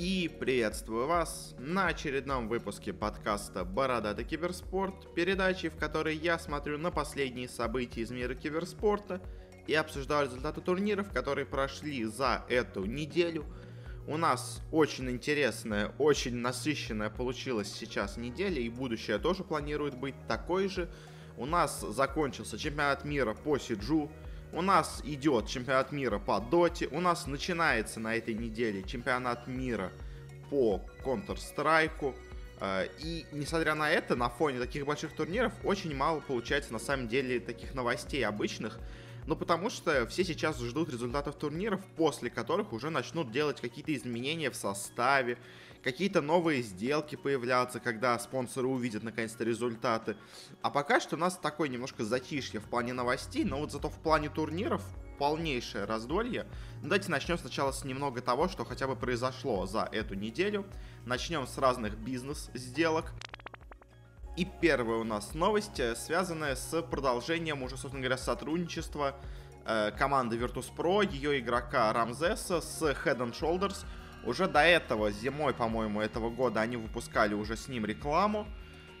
И приветствую вас на очередном выпуске подкаста «Бородатый киберспорт», передачи, в которой я смотрю на последние события из мира киберспорта и обсуждаю результаты турниров, которые прошли за эту неделю. У нас очень интересная, очень насыщенная получилась сейчас неделя, и будущее тоже планирует быть такой же. У нас закончился чемпионат мира по Сиджу, у нас идет чемпионат мира по доте. У нас начинается на этой неделе чемпионат мира по Counter-Strike. Э, и, несмотря на это, на фоне таких больших турниров очень мало получается на самом деле таких новостей обычных. Ну, потому что все сейчас ждут результатов турниров, после которых уже начнут делать какие-то изменения в составе, какие-то новые сделки появляться, когда спонсоры увидят наконец-то результаты. А пока что у нас такое немножко затишье в плане новостей, но вот зато в плане турниров полнейшее раздолье. Давайте начнем сначала с немного того, что хотя бы произошло за эту неделю. Начнем с разных бизнес-сделок. И первая у нас новость, э, связанная с продолжением уже, собственно говоря, сотрудничества э, команды Virtus.pro, ее игрока Рамзеса с Head and Shoulders – уже до этого, зимой, по-моему, этого года они выпускали уже с ним рекламу.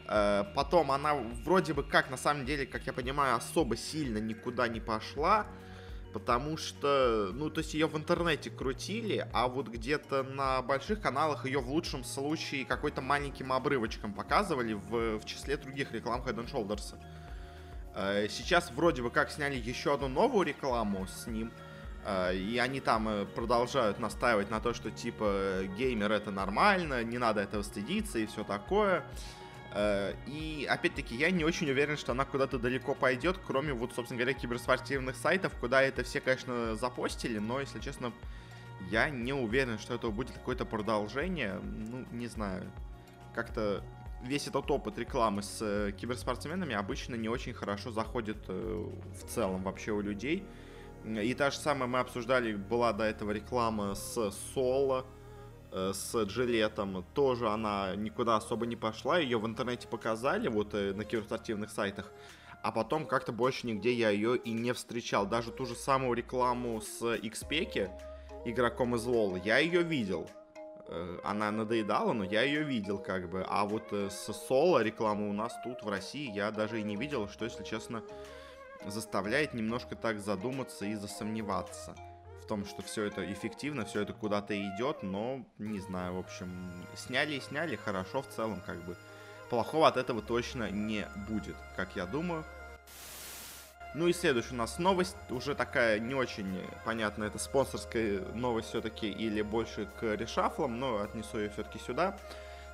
Э, потом она вроде бы как, на самом деле, как я понимаю, особо сильно никуда не пошла. Потому что, ну, то есть ее в интернете крутили, а вот где-то на больших каналах ее в лучшем случае какой-то маленьким обрывочком показывали в, в числе других реклам Head and Shoulders. Э, сейчас вроде бы как сняли еще одну новую рекламу с ним – и они там э, продолжают настаивать на то, что типа геймер это нормально, не надо этого стыдиться и все такое. Э, и опять-таки я не очень уверен, что она куда-то далеко пойдет, кроме вот, собственно говоря, киберспортивных сайтов, куда это все, конечно, запостили, но, если честно, я не уверен, что это будет какое-то продолжение. Ну, не знаю. Как-то весь этот опыт рекламы с киберспортсменами обычно не очень хорошо заходит в целом вообще у людей. И та же самая мы обсуждали, была до этого реклама с Соло, э, с Джилетом. Тоже она никуда особо не пошла. Ее в интернете показали, вот э, на киберспортивных сайтах. А потом как-то больше нигде я ее и не встречал. Даже ту же самую рекламу с XP, игроком из LoL, я ее видел. Э, она надоедала, но я ее видел как бы. А вот с Соло рекламу у нас тут в России я даже и не видел, что, если честно, заставляет немножко так задуматься и засомневаться в том, что все это эффективно, все это куда-то идет, но не знаю, в общем, сняли и сняли, хорошо в целом, как бы. Плохого от этого точно не будет, как я думаю. Ну и следующая у нас новость, уже такая не очень понятная, это спонсорская новость все-таки или больше к решафлам, но отнесу ее все-таки сюда.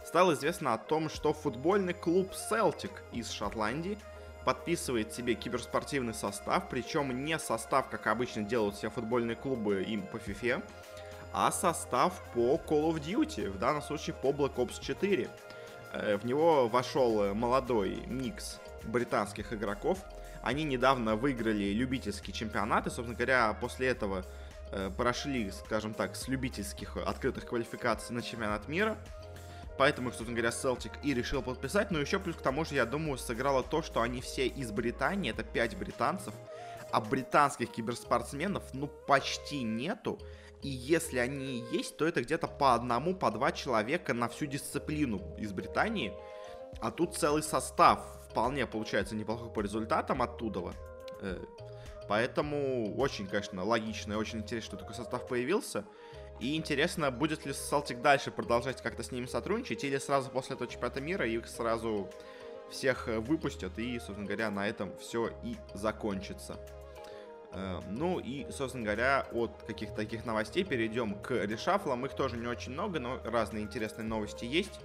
Стало известно о том, что футбольный клуб Celtic из Шотландии – подписывает себе киберспортивный состав, причем не состав, как обычно делают все футбольные клубы им по FIFA, а состав по Call of Duty, в данном случае по Black Ops 4. Э, в него вошел молодой микс британских игроков. Они недавно выиграли любительский чемпионат, и, собственно говоря, после этого э, прошли, скажем так, с любительских открытых квалификаций на чемпионат мира – Поэтому, собственно говоря, Celtic и решил подписать. Но еще плюс к тому же, я думаю, сыграло то, что они все из Британии, это 5 британцев, а британских киберспортсменов, ну, почти нету. И если они есть, то это где-то по одному, по два человека на всю дисциплину из Британии. А тут целый состав вполне получается неплохой по результатам оттуда. Э, поэтому очень, конечно, логично и очень интересно, что такой состав появился. И интересно, будет ли Celtic дальше продолжать как-то с ними сотрудничать, или сразу после этого чемпионата мира их сразу всех э, выпустят, и, собственно говоря, на этом все и закончится. Э, ну и, собственно говоря, от каких-то таких новостей перейдем к решафлам. Их тоже не очень много, но разные интересные новости есть.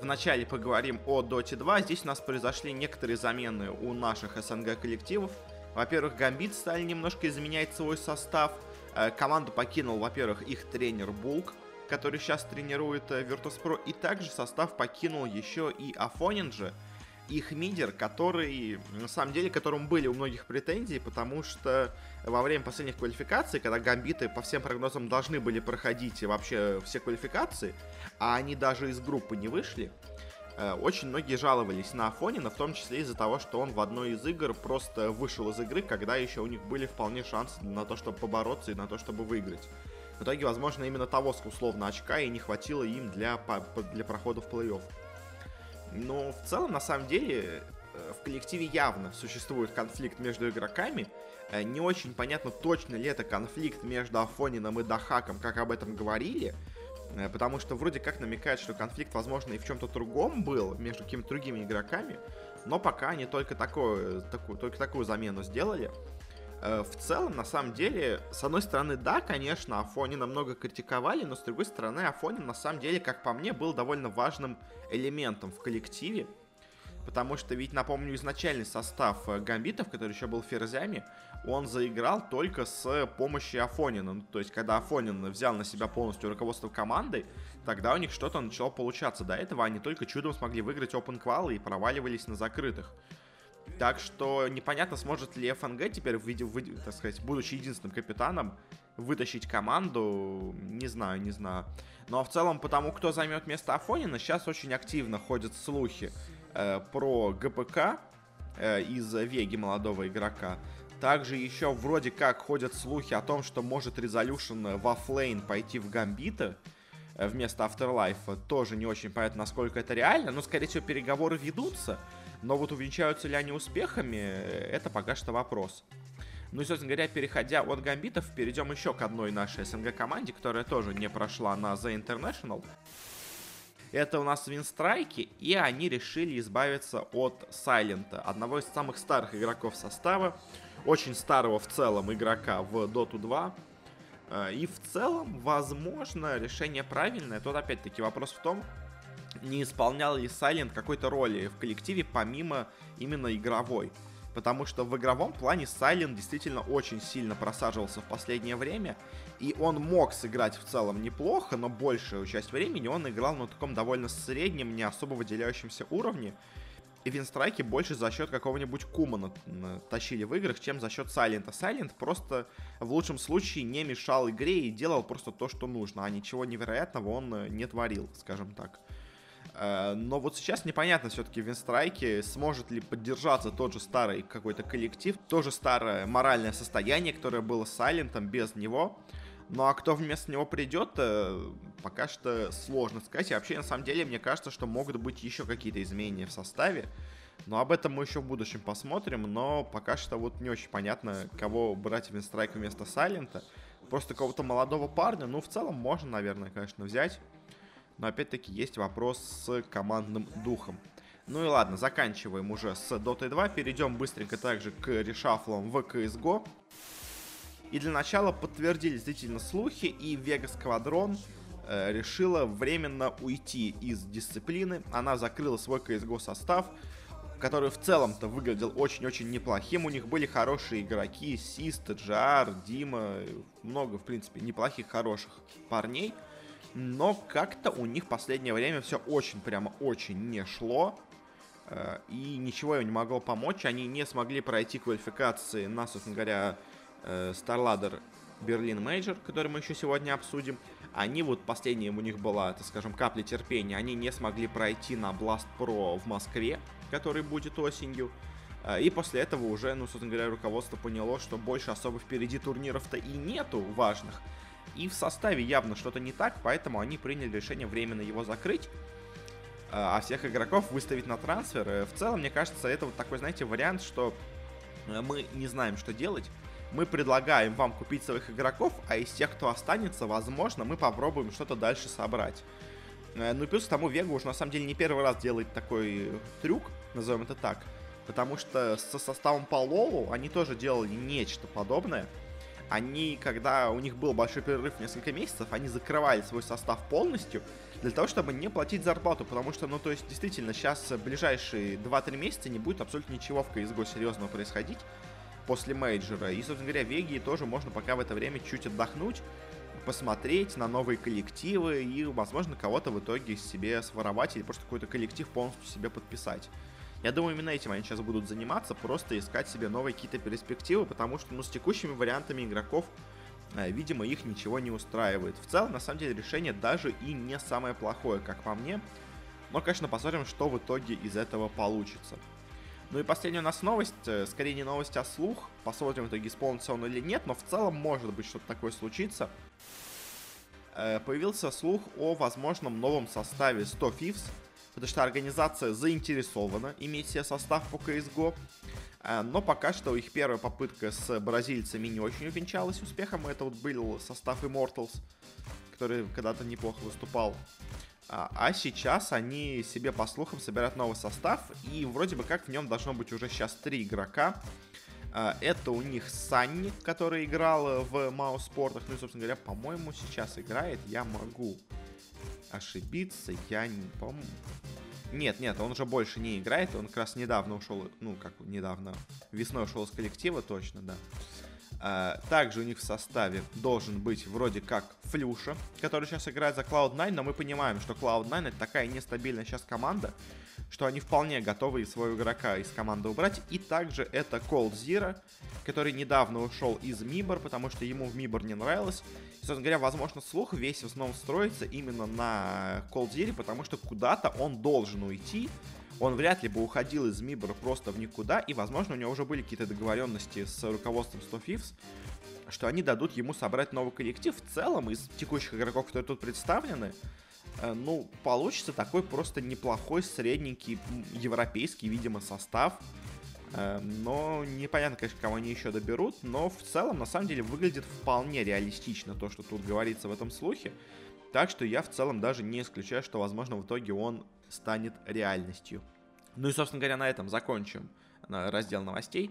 Вначале поговорим о Dota 2. Здесь у нас произошли некоторые замены у наших СНГ коллективов. Во-первых, Гамбит стали немножко изменять свой состав – команду покинул, во-первых, их тренер Булк, который сейчас тренирует э, Virtus.pro, и также состав покинул еще и Афонинджи, их мидер, который, на самом деле, которому были у многих претензий, потому что во время последних квалификаций, когда гамбиты по всем прогнозам должны были проходить вообще все квалификации, а они даже из группы не вышли, Э, очень многие жаловались на Афонина, в том числе из-за того, что он в одной из игр просто вышел из игры, когда еще у них были вполне шансы на то, чтобы побороться и на то, чтобы выиграть. В итоге, возможно, именно того условно очка и не хватило им для, для прохода в плей-офф. Но в целом, на самом деле, э, в коллективе явно существует конфликт между игроками. Э, не очень понятно, точно ли это конфликт между Афонином и Дахаком, как об этом говорили. Э, потому что вроде как намекает, что конфликт, возможно, и в чем-то другом был между какими-то другими игроками. Но пока они только, такое, такую, только такую замену сделали. Э, в целом, на самом деле, с одной стороны, да, конечно, Афони намного критиковали, но с другой стороны, Афони, на самом деле, как по мне, был довольно важным элементом в коллективе. Потому что ведь, напомню, изначальный состав э, Гамбитов, который еще был ферзями, он заиграл только с помощью Афонина. Ну, то есть, когда Афонин взял на себя полностью руководство командой, тогда у них что-то начало получаться. До этого они только чудом смогли выиграть Open Qual и проваливались на закрытых. Так что непонятно, сможет ли ФНГ теперь, в виде, в, так сказать, будучи единственным капитаном, вытащить команду, не знаю, не знаю. Но в целом, потому кто займет место Афонина, сейчас очень активно ходят слухи э, про ГПК э, из Веги молодого игрока. Также еще вроде как ходят слухи о том, что может Resolution в оффлейн пойти в Гамбиты э, вместо Afterlife. Тоже не очень понятно, насколько это реально, но, скорее всего, переговоры ведутся. Но вот увенчаются ли они успехами, э, это пока что вопрос. Ну и, собственно говоря, переходя от гамбитов, перейдем еще к одной нашей СНГ команде, которая тоже не прошла на The International. Это у нас Винстрайки, и они решили избавиться от Сайлента, одного из самых старых игроков состава, очень старого в целом игрока в Dota 2. Э, и в целом, возможно, решение правильное. Тут опять-таки вопрос в том, не исполнял ли Сайлент какой-то роли в коллективе помимо именно игровой. Потому что в игровом плане Сайлент действительно очень сильно просаживался в последнее время. И он мог сыграть в целом неплохо, но большую часть времени он играл на таком довольно среднем, не особо выделяющемся уровне. И винстрайки больше за счет какого-нибудь Кумана тащили в играх, чем за счет Сайлента. Сайлент просто в лучшем случае не мешал игре и делал просто то, что нужно, а ничего невероятного он э, не творил, скажем так. Э, но вот сейчас непонятно все-таки в Винстрайке, сможет ли поддержаться тот же старый какой-то коллектив, то же старое моральное состояние, которое было с Сайлентом без него. Ну а кто вместо него придет, э, пока что сложно сказать. И вообще, на самом деле, мне кажется, что могут быть еще какие-то изменения в составе. Но об этом мы еще в будущем посмотрим. Но пока что вот не очень понятно, кого брать в Винстрайк вместо Сайлента. Просто какого-то молодого парня. Ну, в целом, можно, наверное, конечно, взять. Но опять-таки есть вопрос с командным духом. Ну и ладно, заканчиваем уже с Dota 2. Перейдем быстренько также к решафлам в CSGO. И для начала подтвердились действительно слухи, и Vegas Squadron э, решила временно уйти из дисциплины. Она закрыла свой CSGO состав, который в целом-то выглядел очень-очень неплохим. У них были хорошие игроки, Сист, Джар, Дима, много, в принципе, неплохих, хороших парней. Но как-то у них в последнее время все очень, прямо очень не шло. Э, и ничего им не могло помочь. Они не смогли пройти квалификации на, собственно говоря, э, StarLadder Berlin Major, который мы еще сегодня обсудим. Они вот последняя у них была, так скажем, капля терпения. Они не смогли пройти на Blast Pro в Москве, который будет осенью. Э, и после этого уже, ну, собственно говоря, руководство поняло, что больше особо впереди турниров-то и нету важных. И в составе явно что-то не так, поэтому они приняли решение временно его закрыть, э, а всех игроков выставить на трансфер. В целом, мне кажется, это вот такой, знаете, вариант, что мы не знаем, что делать мы предлагаем вам купить своих игроков, а из тех, кто останется, возможно, мы попробуем что-то дальше собрать. Э, ну и плюс к тому Вега уже на самом деле не первый раз делает такой трюк, назовем это так. Потому что со составом по Лолу они тоже делали нечто подобное. Они, когда у них был большой перерыв несколько месяцев, они закрывали свой состав полностью для того, чтобы не платить зарплату. Потому что, ну то есть, действительно, сейчас ближайшие 2-3 месяца не будет абсолютно ничего в CSGO серьезного происходить после мейджора. И, собственно говоря, Веги тоже можно пока в это время чуть отдохнуть, посмотреть на новые коллективы и, возможно, кого-то в итоге себе своровать или просто какой-то коллектив полностью себе подписать. Я думаю, именно этим они сейчас будут заниматься, просто искать себе новые какие-то перспективы, потому что, ну, с текущими вариантами игроков, э, видимо, их ничего не устраивает. В целом, на самом деле, решение даже и не самое плохое, как по мне. Но, конечно, посмотрим, что в итоге из этого получится. Ну и последняя у нас новость, э, скорее не новость, а слух. Посмотрим, в итоге исполнится он или нет, но в целом может быть что-то такое случится. э, появился слух о возможном новом составе 100 Thieves, потому что организация заинтересована иметь себе состав по CSGO, э, но пока что их первая попытка с бразильцами не очень увенчалась успехом, это вот был состав Immortals, который когда-то неплохо выступал. А, а сейчас они себе, по слухам, собирают новый состав, и вроде бы как в нем должно быть уже сейчас три игрока. А, это у них Санни, который играл в Маус Спортах. Ну и, собственно говоря, по-моему, сейчас играет. Я могу ошибиться. Я не помню. Нет, нет, он уже больше не играет. Он как раз недавно ушел, ну, как недавно, весной ушел из коллектива, точно, да. А, также у них в составе должен быть вроде как Флюша, который сейчас играет за Cloud9, но мы понимаем, что Cloud9 это такая нестабильная сейчас команда, что они вполне готовы своего игрока из команды убрать. И также это Cold Zero, который недавно ушел из Мибор, потому что ему в Мибор не нравилось. И, собственно говоря, возможно, слух весь в основном строится именно на Cold Zero, потому что куда-то он должен уйти, он вряд ли бы уходил из Мибора просто в никуда, и, возможно, у него уже были какие-то договоренности с руководством 100 Fifths, что они дадут ему собрать новый коллектив. В целом, из текущих игроков, которые тут представлены, ну, получится такой просто неплохой, средненький, европейский, видимо, состав. Э, но непонятно, конечно, кого они еще доберут, но в целом, на самом деле, выглядит вполне реалистично то, что тут говорится в этом слухе. Так что я в целом даже не исключаю, что, возможно, в итоге он станет реальностью. Ну и, собственно говоря, на этом закончим э, раздел новостей.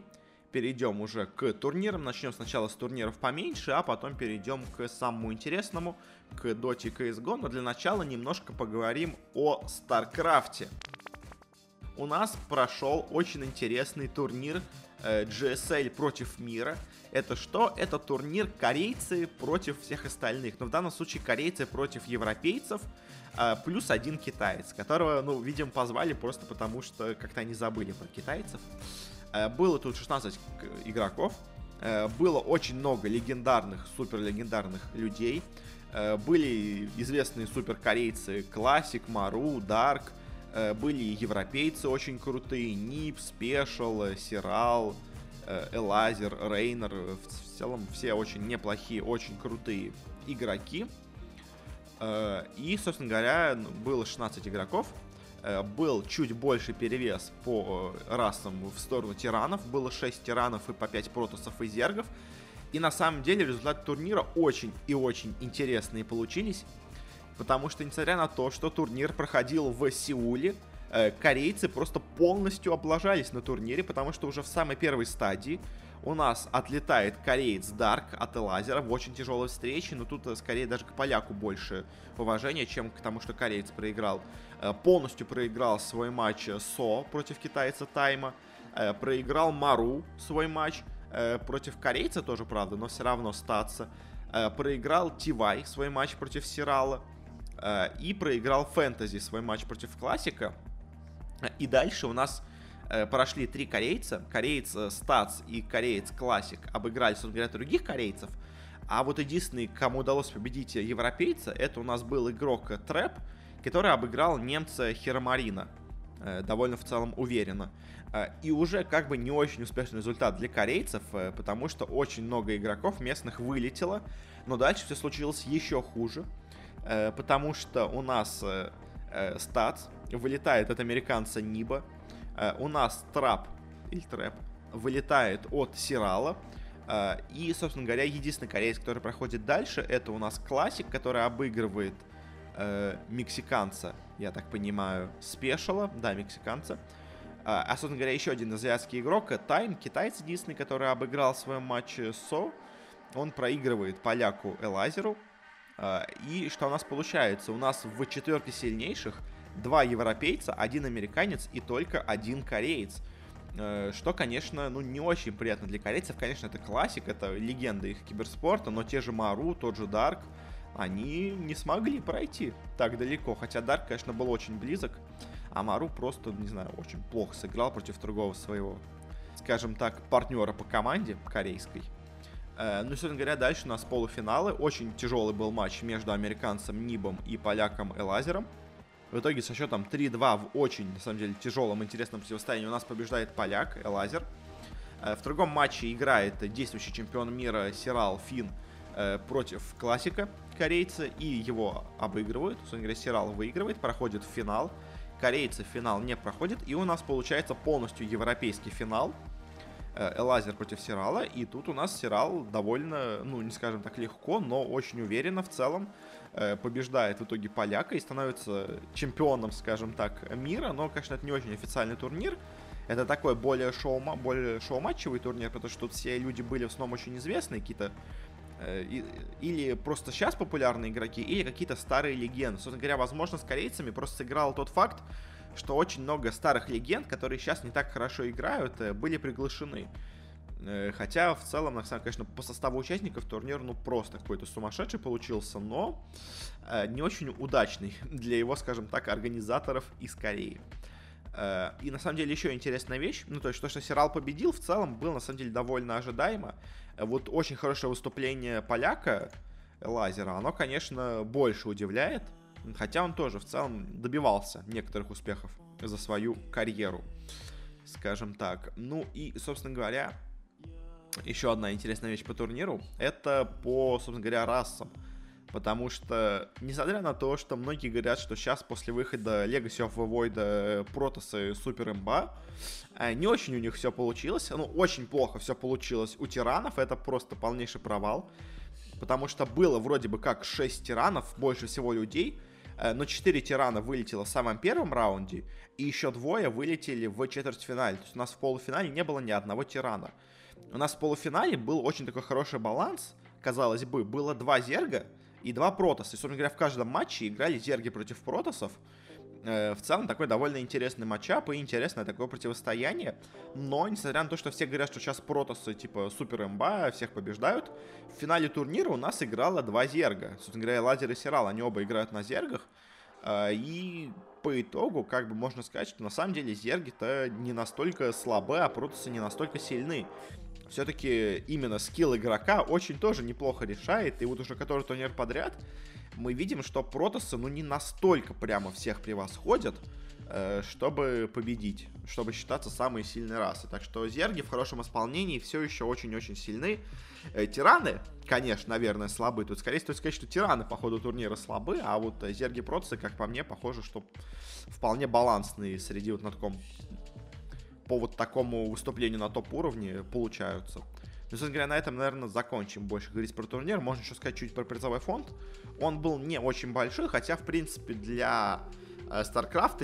Перейдем уже к турнирам. Начнем сначала с турниров поменьше, а потом перейдем к самому интересному, к Dota и CSGO. Но для начала немножко поговорим о Старкрафте. У нас прошел очень интересный турнир э, GSL против мира. Это что? Это турнир корейцы против всех остальных. Но в данном случае корейцы против европейцев. Э, плюс один китаец, которого, ну, видимо, позвали просто потому, что как-то они забыли про китайцев. Э, было тут 16 игроков. Э, было очень много легендарных, супер легендарных людей. Э, были известные супер корейцы Классик, Мару, Дарк. Были европейцы очень крутые, Нип, Спешл, Сирал, Элазер, Рейнер. В целом все очень неплохие, очень крутые игроки. И, собственно говоря, было 16 игроков. Э, был чуть больше перевес по расам в сторону тиранов. Было 6 тиранов и по 5 протосов и зергов. И на самом деле результаты турнира очень и очень интересные получились. Потому что, несмотря на то, что турнир проходил в Сеуле, э, корейцы просто полностью облажались на турнире, потому что уже в самой первой стадии у нас отлетает кореец Дарк от Элазера в очень тяжелой встрече, но тут э, скорее даже к поляку больше уважения, чем к тому, что кореец проиграл. Э, полностью проиграл свой матч Со против китайца Тайма, проиграл Мару свой матч против корейца тоже, правда, но все равно статься. Проиграл Тивай свой матч против Сирала, Э, и проиграл Фэнтези свой матч против Классика. И дальше у нас э, прошли три корейца. Кореец Статс и кореец Классик обыграли, собственно говоря, других корейцев. А вот единственный, кому удалось победить европейца, это у нас был игрок Трэп, который обыграл немца Херомарина. Э, довольно в целом уверенно. И уже как бы не очень успешный результат для корейцев, потому что очень много игроков местных вылетело. Но дальше все случилось еще хуже. Э, потому что у нас э, э, стат вылетает от американца Ниба, у нас трап или трэп вылетает от Сирала, и, собственно говоря, единственный кореец, который проходит дальше, это у нас классик, который обыгрывает мексиканца, я так понимаю, спешала, да, мексиканца. А, собственно говоря, еще один азиатский игрок, Тайм, китайец единственный, который обыграл свой матч Со. Он проигрывает поляку Элазеру, и что у нас получается? У нас в четверке сильнейших два европейца, один американец и только один кореец. Э, что, конечно, ну не очень приятно для корейцев. Конечно, это классик, это легенда их киберспорта, но те же Мару, тот же Дарк, они не смогли пройти так далеко. Хотя Дарк, конечно, был очень близок, а Мару просто, не знаю, очень плохо сыграл против другого своего, скажем так, партнера по команде корейской. Э, ну, собственно говоря, дальше у нас полуфиналы. Очень тяжелый был матч между американцем Нибом и поляком Элазером. В итоге со счетом 3-2 в очень, на самом деле, тяжелом, интересном противостоянии у нас побеждает поляк Элазер. Э, в другом матче играет действующий чемпион мира Сирал Фин э, против классика корейца и его обыгрывают. Собственно говоря, Сирал выигрывает, проходит в финал. Корейцы в финал не проходит, и у нас получается полностью европейский финал. Э, Элазер против Сирала, и тут у нас Сирал довольно, ну, не скажем так легко, но очень уверенно в целом побеждает в итоге поляка и становится чемпионом, скажем так, мира, но, конечно, это не очень официальный турнир, это такой более шоу более шоу-матчевый турнир, потому что тут все люди были в основном очень известные, какие-то э, или просто сейчас популярные игроки, или какие-то старые легенды. Собственно говоря, возможно, с корейцами просто сыграл тот факт, что очень много старых легенд, которые сейчас не так хорошо играют, э, были приглашены. Э, хотя, в целом, конечно, по составу участников турнир, ну, просто какой-то сумасшедший получился, но не очень удачный для его, скажем так, организаторов из Кореи. Э, и на самом деле еще интересная вещь, ну то есть то, что Сирал победил, в целом было на самом деле довольно ожидаемо. Э, вот очень хорошее выступление поляка Лазера, оно, конечно, больше удивляет, хотя он тоже в целом добивался некоторых успехов за свою карьеру, скажем так. Ну и, собственно говоря, еще одна интересная вещь по турниру, это по, собственно говоря, расам. Потому что, несмотря на то, что многие говорят, что сейчас после выхода Legacy of the Void Протосы супер имба, не очень у них все получилось. Ну, очень плохо все получилось у тиранов. Это просто полнейший провал. Потому что было вроде бы как 6 тиранов, больше всего людей. Э, но 4 тирана вылетело в самом первом раунде. И еще двое вылетели в четвертьфинале. То есть у нас в полуфинале не было ни одного тирана. У нас в полуфинале был очень такой хороший баланс. Казалось бы, было два зерга и два Протоса. И, собственно говоря, в каждом матче играли Зерги против Протосов. Э, в целом, такой довольно интересный матчап и интересное такое противостояние. Но, несмотря на то, что все говорят, что сейчас Протосы, типа, супер имба, всех побеждают, в финале турнира у нас играло два Зерга. Собственно говоря, Лазер и Сирал, они оба играют на Зергах. Э, и по итогу, как бы можно сказать, что на самом деле Зерги-то не настолько слабы, а Протосы не настолько сильны все-таки именно скилл игрока очень тоже неплохо решает. И вот уже который турнир подряд мы видим, что протосы, ну, не настолько прямо всех превосходят, э, чтобы победить, чтобы считаться самой сильной расой. Так что зерги в хорошем исполнении все еще очень-очень сильны. Э, тираны, конечно, наверное, слабы. Тут скорее стоит сказать, что тираны по ходу турнира слабы, а вот зерги протосы, как по мне, похоже, что вполне балансные среди вот на таком по вот такому выступлению на топ-уровне получаются. Ну, собственно говоря, на этом, наверное, закончим больше говорить про турнир. Можно еще сказать чуть про призовой фонд. Он был не очень большой, хотя, в принципе, для э,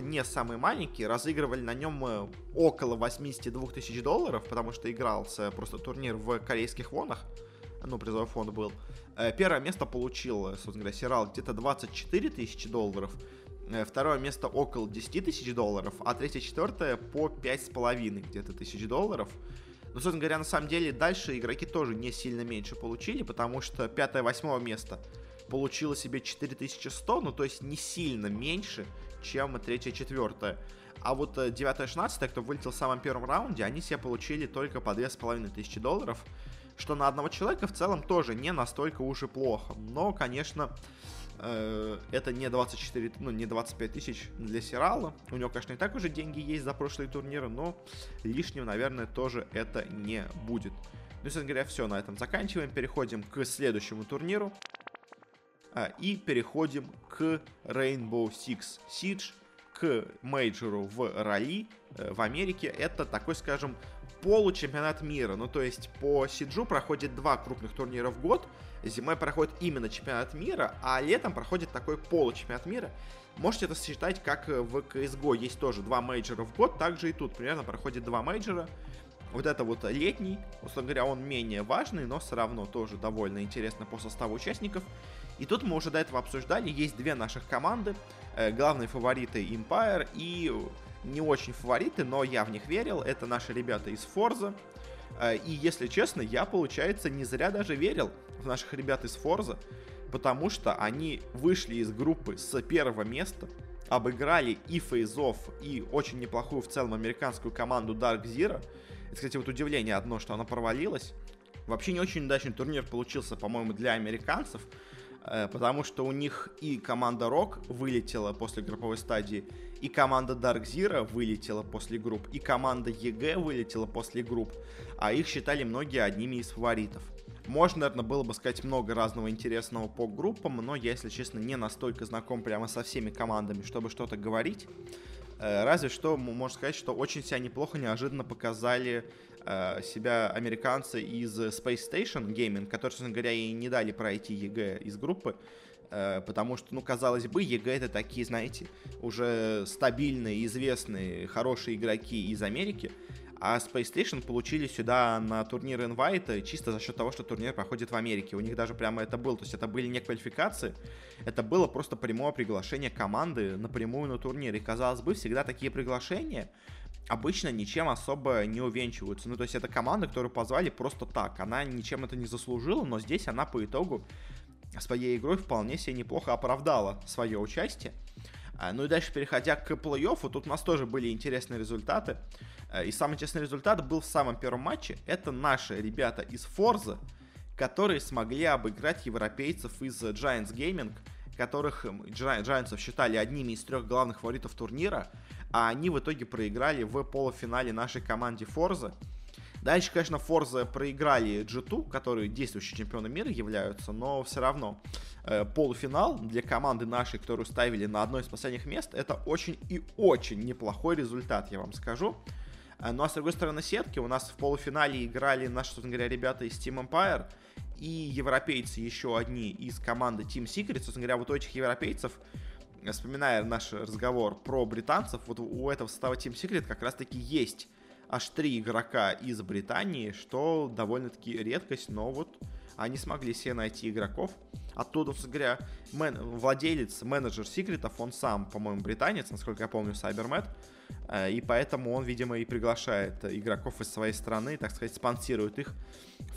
не самый маленький. Разыгрывали на нем э, около 82 тысяч долларов, потому что игрался просто турнир в корейских вонах. Ну, призовой фонд был. Э, первое место получил, собственно говоря, Сирал где-то 24 тысячи долларов. Э, второе место около 10 тысяч долларов, а третье, четвертое по 5,5 где-то тысяч долларов. Но, собственно говоря, на самом деле дальше игроки тоже не сильно меньше получили, потому что пятое, восьмое место получило себе 4100, ну то есть не сильно меньше, чем третье, четвертое. А вот 9-16, кто вылетел в самом первом раунде, они себе получили только по 2500 долларов, что на одного человека в целом тоже не настолько уж и плохо. Но, конечно, Э, это не 24, ну, не 25 тысяч для Сирала. У него, конечно, и так уже деньги есть за прошлые турниры, но лишним, наверное, тоже это не будет. Ну, собственно говоря, все, на этом заканчиваем. Переходим к следующему турниру. А, и переходим к Rainbow Six Siege, к мейджору в Raleigh э, в Америке. Это такой, скажем, получемпионат мира. Ну, то есть по Сиджу проходит два крупных турнира в год – зимой проходит именно чемпионат мира, а летом проходит такой получемпионат мира. Можете это сочетать, как в CSGO есть тоже два мейджора в год, также и тут примерно проходит два мейджора. Вот это вот летний, условно говоря, он менее важный, но все равно тоже довольно интересно по составу участников. И тут мы уже до этого обсуждали, есть две наших команды, э, главные фавориты Empire и не очень фавориты, но я в них верил, это наши ребята из Forza. Э, и если честно, я, получается, не зря даже верил в наших ребят из Форза, потому что они вышли из группы с первого места, обыграли и Фейзов, и очень неплохую в целом американскую команду Dark Zero. Это, кстати, вот удивление одно, что она провалилась. Вообще не очень удачный турнир получился, по-моему, для американцев. Э, потому что у них и команда Rock вылетела после групповой стадии, и команда Dark Zero вылетела после групп, и команда EG вылетела после групп, а их считали многие одними из фаворитов. Можно, наверное, было бы сказать много разного интересного по группам, но я, если честно, не настолько знаком прямо со всеми командами, чтобы что-то говорить. Э, разве что можно сказать, что очень себя неплохо неожиданно показали себя американцы из Space Station Gaming, которые, собственно говоря, и не дали пройти EG из группы, э, потому что, ну, казалось бы, EG это такие, знаете, уже стабильные, известные, хорошие игроки из Америки, а Space Station получили сюда на турнир Invite чисто за счет того, что турнир проходит в Америке. У них даже прямо это было. То есть это были не квалификации, это было просто прямое приглашение команды напрямую на турнир. И казалось бы, всегда такие приглашения обычно ничем особо не увенчиваются. Ну, то есть это команда, которую позвали просто так. Она ничем это не заслужила, но здесь она по итогу своей игрой вполне себе неплохо оправдала свое участие. А, ну и дальше, переходя к плей-оффу, тут у нас тоже были интересные результаты. Э, и самый честный результат был в самом первом матче. Это наши ребята из Forza, которые смогли обыграть европейцев из Giants Gaming, которых Giants считали одними из трех главных фаворитов турнира, а они в итоге проиграли в полуфинале нашей команде Forza. Дальше, конечно, Forza проиграли G2, которые действующие чемпионы мира являются, но все равно э, полуфинал для команды нашей, которую ставили на одно из последних мест, это очень и очень неплохой результат, я вам скажу. Э, ну а с другой стороны сетки у нас в полуфинале играли наши, собственно говоря, ребята из Team Empire и европейцы еще одни из команды Team Secret. Собственно говоря, вот у этих европейцев вспоминая наш разговор про британцев, вот у этого состава Team Secret как раз-таки есть аж три игрока из Британии, что довольно-таки редкость, но вот они смогли себе найти игроков. Оттуда, собственно говоря, мен, владелец, менеджер секретов, он сам, по-моему, британец, насколько я помню, Сайбермет, э, и поэтому он, видимо, и приглашает игроков из своей страны, так сказать, спонсирует их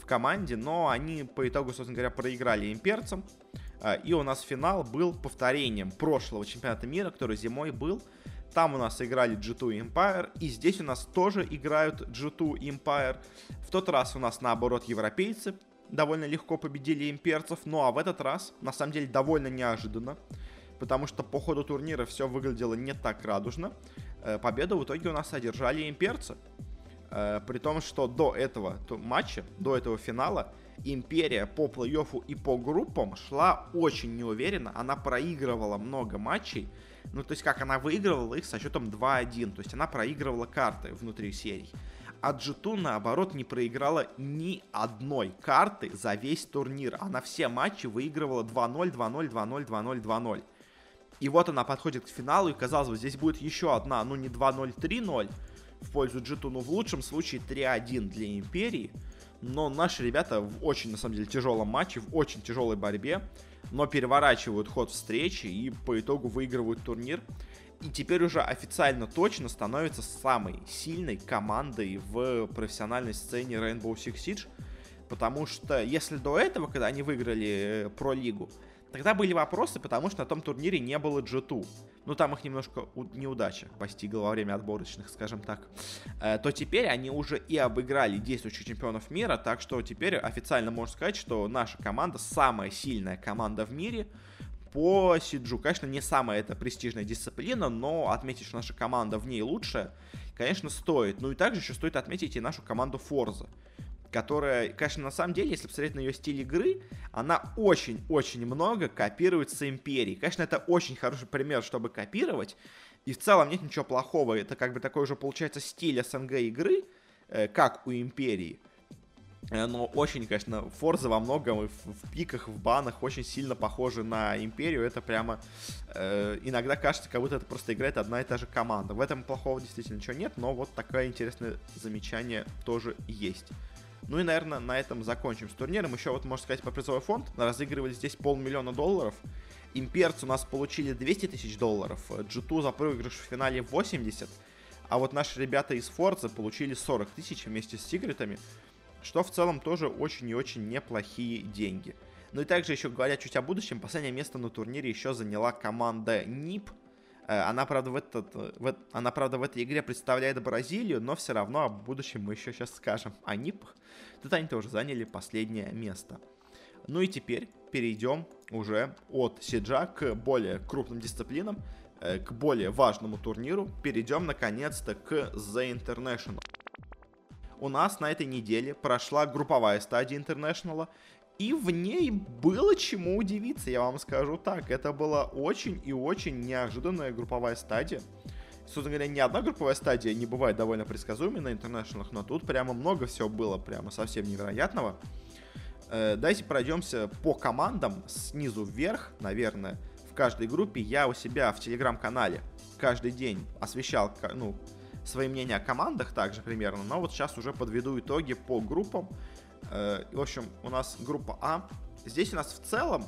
в команде, но они по итогу, собственно говоря, проиграли имперцам, и у нас финал был повторением прошлого чемпионата мира, который зимой был, там у нас играли G2 Empire, и здесь у нас тоже играют G2 Empire. В тот раз у нас наоборот европейцы довольно легко победили имперцев, ну а в этот раз, на самом деле, довольно неожиданно, потому что по ходу турнира все выглядело не так радужно. Э, победу в итоге у нас одержали имперцы. Э, при том, что до этого матча, до этого финала, Империя по плей-оффу и по группам шла очень неуверенно. Она проигрывала много матчей, ну, то есть как она выигрывала их со счетом 2-1. То есть она проигрывала карты внутри серий. А G2, наоборот, не проиграла ни одной карты за весь турнир. Она все матчи выигрывала 2-0, 2-0, 2-0, 2-0, 2-0. И вот она подходит к финалу, и казалось бы, здесь будет еще одна, ну не 2-0, 3-0 в пользу G2, но в лучшем случае 3-1 для Империи. Но наши ребята в очень, на самом деле, тяжелом матче, в очень тяжелой борьбе но переворачивают ход встречи и по итогу выигрывают турнир. И теперь уже официально точно становится самой сильной командой в профессиональной сцене Rainbow Six Siege. Потому что если до этого, когда они выиграли э, про лигу, Тогда были вопросы, потому что на том турнире не было G2. Ну, там их немножко неудача постигла во время отборочных, скажем так. Э, то теперь они уже и обыграли действующих чемпионов мира, так что теперь официально можно сказать, что наша команда самая сильная команда в мире по Сиджу. Конечно, не самая это престижная дисциплина, но отметить, что наша команда в ней лучшая, конечно, стоит. Ну и также еще стоит отметить и нашу команду Forza которая, конечно, на самом деле, если посмотреть на ее стиль игры, она очень-очень много копируется Империей. Конечно, это очень хороший пример, чтобы копировать, и в целом нет ничего плохого. Это как бы такой уже, получается, стиль СНГ игры, э, как у Империи. Э, но очень, конечно, Форза во многом в, в пиках, в банах очень сильно похожи на Империю. Это прямо э, иногда кажется, как будто это просто играет одна и та же команда. В этом плохого действительно ничего нет, но вот такое интересное замечание тоже есть. Ну и, наверное, на этом закончим с турниром. Еще вот, можно сказать, по призовой фонд разыгрывали здесь полмиллиона долларов. Имперцы у нас получили 200 тысяч долларов, G2 за проигрыш в финале 80, а вот наши ребята из Forza получили 40 тысяч вместе с Сигретами, что в целом тоже очень и очень неплохие деньги. Ну и также еще говоря чуть о будущем, последнее место на турнире еще заняла команда Э, она, правда, в, этот, э, в, она, правда, в этой игре представляет Бразилию, но все равно о будущем мы еще сейчас скажем. Они, тут они тоже заняли последнее место. Ну и теперь перейдем уже от Сиджа к более крупным дисциплинам, э, к более важному турниру. Перейдем наконец-то к The International. У нас на этой неделе прошла групповая стадия International, и в ней было чему удивиться, я вам скажу так. Это была очень и очень неожиданная групповая стадия. Собственно говоря, ни одна групповая стадия не бывает довольно предсказуемой на интернешнлах, но тут прямо много всего было, прямо совсем невероятного. Э, давайте пройдемся по командам снизу вверх, наверное. В каждой группе я у себя в телеграм-канале каждый день освещал ну, свои мнения о командах также примерно, но вот сейчас уже подведу итоги по группам. Э, в общем, у нас группа А. Здесь у нас в целом,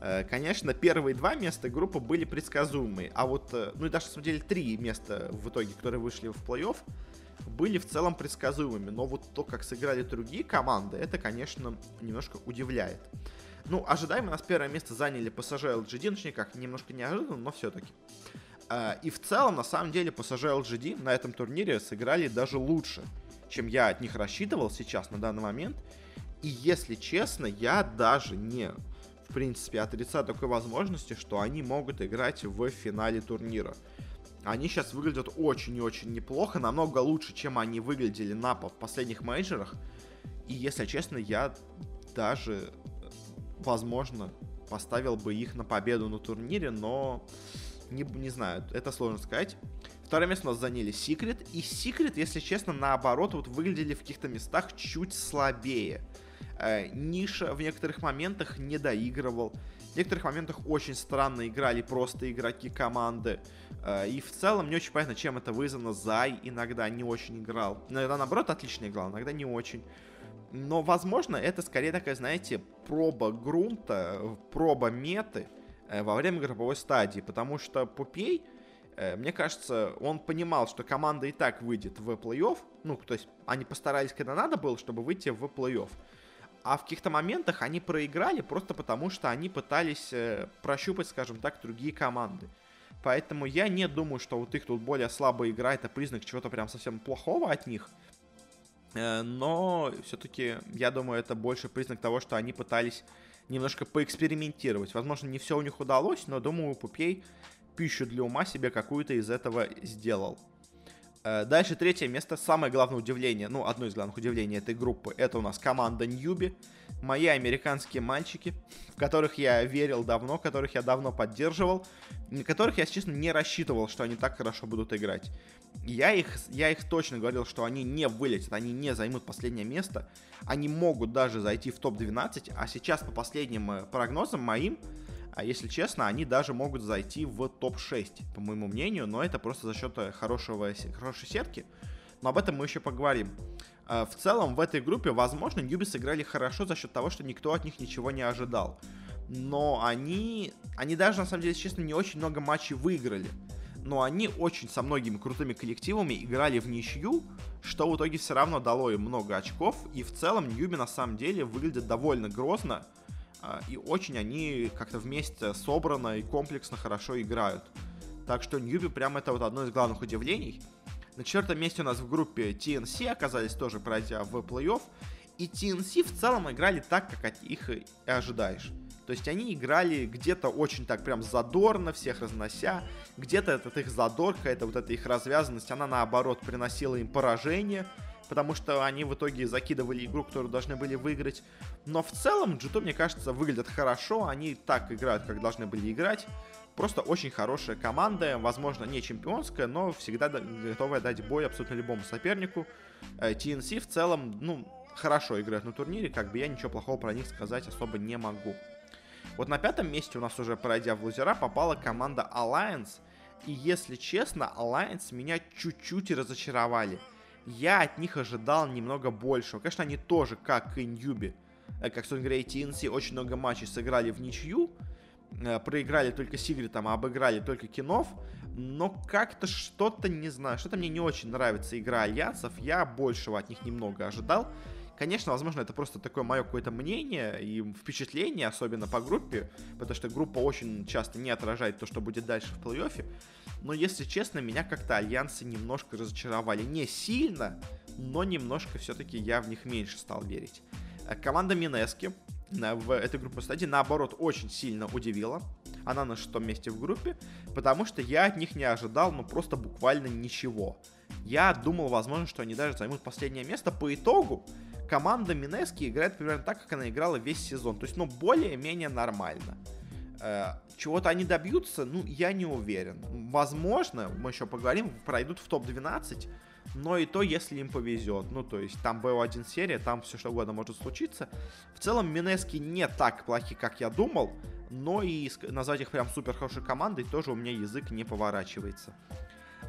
э, конечно, первые два места группы были предсказуемые, а вот, э, ну и даже, на самом деле, три места в итоге, которые вышли в плей-офф, были в целом предсказуемыми, но вот то, как сыграли другие команды, это, конечно, немножко удивляет. Ну, ожидаемо у нас первое место заняли PSG LGD, ну, как, немножко неожиданно, но все-таки. И в целом, на самом деле, PSG LGD на этом турнире сыграли даже лучше, чем я от них рассчитывал сейчас на данный момент. И если честно, я даже не, в принципе, отрицаю такой возможности, что они могут играть в финале турнира. Они сейчас выглядят очень и очень неплохо, намного лучше, чем они выглядели на последних мейджерах. И если честно, я даже, возможно, поставил бы их на победу на турнире, но не, не знаю, это сложно сказать. Второе место у нас заняли Секрет. И Секрет, если честно, наоборот, вот выглядели в каких-то местах чуть слабее. Э, Ниша в некоторых моментах не доигрывал. В некоторых моментах очень странно играли просто игроки команды. Э, и в целом не очень понятно, чем это вызвано. Зай иногда не очень играл. Иногда, наоборот, отлично играл, иногда не очень. Но, возможно, это скорее такая, знаете, проба грунта, проба меты э, во время групповой стадии. Потому что Пупей мне кажется, он понимал, что команда и так выйдет в плей-офф. Ну, то есть они постарались, когда надо было, чтобы выйти в плей-офф. А в каких-то моментах они проиграли просто потому, что они пытались э, прощупать, скажем так, другие команды. Поэтому я не думаю, что вот их тут более слабая игра это признак чего-то прям совсем плохого от них. Э, но все-таки, я думаю, это больше признак того, что они пытались немножко поэкспериментировать. Возможно, не все у них удалось, но думаю, Пупей пищу для ума себе какую-то из этого сделал. Э, дальше третье место, самое главное удивление, ну, одно из главных удивлений этой группы, это у нас команда Ньюби, мои американские мальчики, в которых я верил давно, которых я давно поддерживал, которых я, честно, не рассчитывал, что они так хорошо будут играть. Я их, я их точно говорил, что они не вылетят, они не займут последнее место, они могут даже зайти в топ-12, а сейчас по последним э, прогнозам моим, а если честно, они даже могут зайти в топ-6, по моему мнению, но это просто за счет э, хорошего, хорошей сетки. Но об этом мы еще поговорим. Э, в целом, в этой группе, возможно, Ньюби сыграли хорошо за счет того, что никто от них ничего не ожидал. Но они, они даже, на самом деле, честно, не очень много матчей выиграли. Но они очень со многими крутыми коллективами играли в ничью, что в итоге все равно дало им много очков. И в целом Ньюби на самом деле выглядит довольно грозно. А, и очень они как-то вместе собрано и комплексно хорошо играют. Так что Ньюби прям это вот одно из главных удивлений. На четвертом месте у нас в группе TNC оказались тоже пройдя в плей-офф. И TNC в целом играли так, как от их и ожидаешь. То есть они играли где-то очень так прям задорно, всех разнося. Где-то этот их задорка, это вот эта их развязанность, она наоборот приносила им поражение потому что они в итоге закидывали игру, которую должны были выиграть. Но в целом G2, мне кажется, выглядят хорошо, они так играют, как должны были играть. Просто очень хорошая команда, возможно, не чемпионская, но всегда готовая дать бой абсолютно любому сопернику. TNC э, в целом, ну, хорошо играют на турнире, как бы я ничего плохого про них сказать особо не могу. Вот на пятом месте у нас уже, пройдя в лузера, попала команда Alliance. И если честно, Alliance меня чуть-чуть разочаровали я от них ожидал немного большего. Конечно, они тоже, как и Ньюби, э, как, и TNC, очень много матчей сыграли в ничью, э, проиграли только Сигритом, а обыграли только Кинов, но как-то что-то, не знаю, что-то мне не очень нравится игра Альянсов, я большего от них немного ожидал. Конечно, возможно, это просто такое мое какое-то мнение и впечатление, особенно по группе, потому что группа очень часто не отражает то, что будет дальше в плей-оффе. Но, если честно, меня как-то альянсы немножко разочаровали. Не сильно, но немножко все-таки я в них меньше стал верить. Э, команда Минески в этой группе стадии, наоборот, очень сильно удивила. Она на шестом месте в группе, потому что я от них не ожидал, ну, просто буквально ничего. Я думал, возможно, что они даже займут последнее место. По итогу, команда Минески играет примерно так, как она играла весь сезон. То есть, ну, более-менее нормально. Э, чего-то они добьются, ну, я не уверен. Возможно, мы еще поговорим, пройдут в топ-12, но и то, если им повезет. Ну, то есть, там БО1 серия, там все что угодно может случиться. В целом, Минески не так плохи, как я думал, но и назвать их прям супер хорошей командой тоже у меня язык не поворачивается.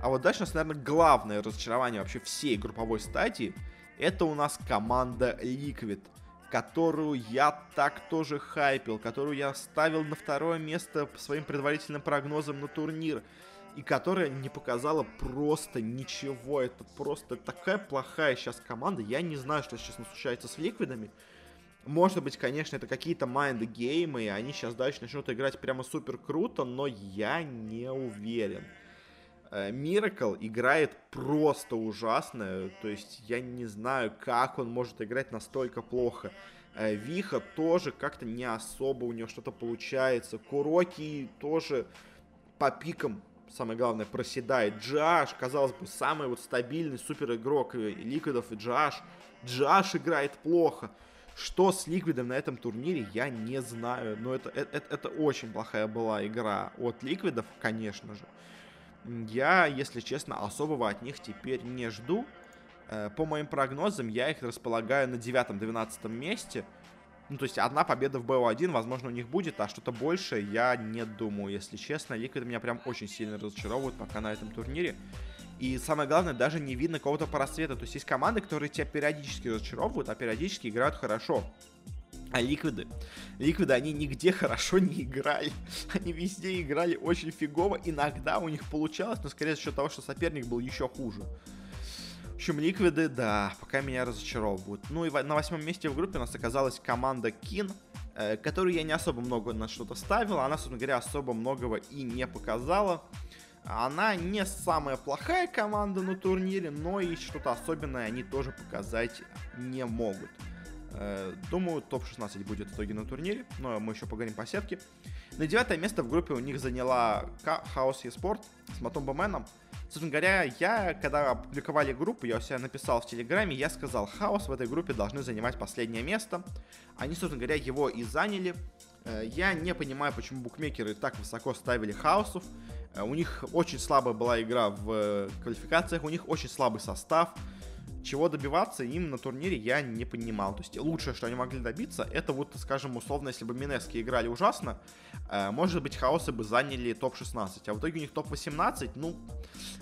А вот дальше у нас, наверное, главное разочарование вообще всей групповой стадии, это у нас команда Liquid которую я так тоже хайпил, которую я ставил на второе место по своим предварительным прогнозам на турнир, и которая не показала просто ничего. Это просто такая плохая сейчас команда. Я не знаю, что сейчас случается с ликвидами. Может быть, конечно, это какие-то mind game ы, и они сейчас дальше начнут играть прямо супер круто, но я не уверен. Miracle э, играет просто ужасно, то есть я не знаю, как он может играть настолько плохо. Э, Виха тоже как-то не особо у него что-то получается. KuroKy тоже по пикам, самое главное, проседает. Джаш, казалось бы, самый вот стабильный супер игрок Ликвидов и Джаш. Джаш играет плохо. Что с Ликвидом на этом турнире, я не знаю. Но это, это, это очень плохая была игра от Ликвидов, конечно же я, если честно, особого от них теперь не жду. Э, по моим прогнозам, я их располагаю на 9-12 месте. Ну, то есть одна победа в BO1, возможно, у них будет, а что-то большее я не думаю, если честно. Liquid меня прям очень сильно разочаровывают пока на этом турнире. И самое главное, даже не видно какого-то просвета. То есть есть команды, которые тебя периодически разочаровывают, а периодически играют хорошо. А ликвиды? Ликвиды, они нигде хорошо не играли. Они везде играли очень фигово. Иногда у них получалось, но скорее за счет того, что соперник был еще хуже. В общем, ликвиды, да, пока меня разочаровывают. Ну и на восьмом месте в группе у нас оказалась команда Кин, э, которую я не особо много на что-то ставил. Она, собственно говоря, особо многого и не показала. Она не самая плохая команда на турнире, но и что-то особенное они тоже показать не могут. Э, думаю, топ-16 будет в итоге на турнире, но мы еще поговорим по сетке. На девятое место в группе у них заняла Хаос eSport с Матом Бэменом. Собственно говоря, я, когда опубликовали группу, я у себя написал в Телеграме, я сказал, Хаос в этой группе должны занимать последнее место. Они, собственно говоря, его и заняли. Э, я не понимаю, почему букмекеры так высоко ставили Хаосов. Э, у них очень слабая была игра в квалификациях, у них очень слабый состав чего добиваться им на турнире я не понимал. То есть лучшее, что они могли добиться, это вот, скажем, условно, если бы Минески играли ужасно, э, может быть, Хаосы бы заняли топ-16. А в итоге у них топ-18, ну,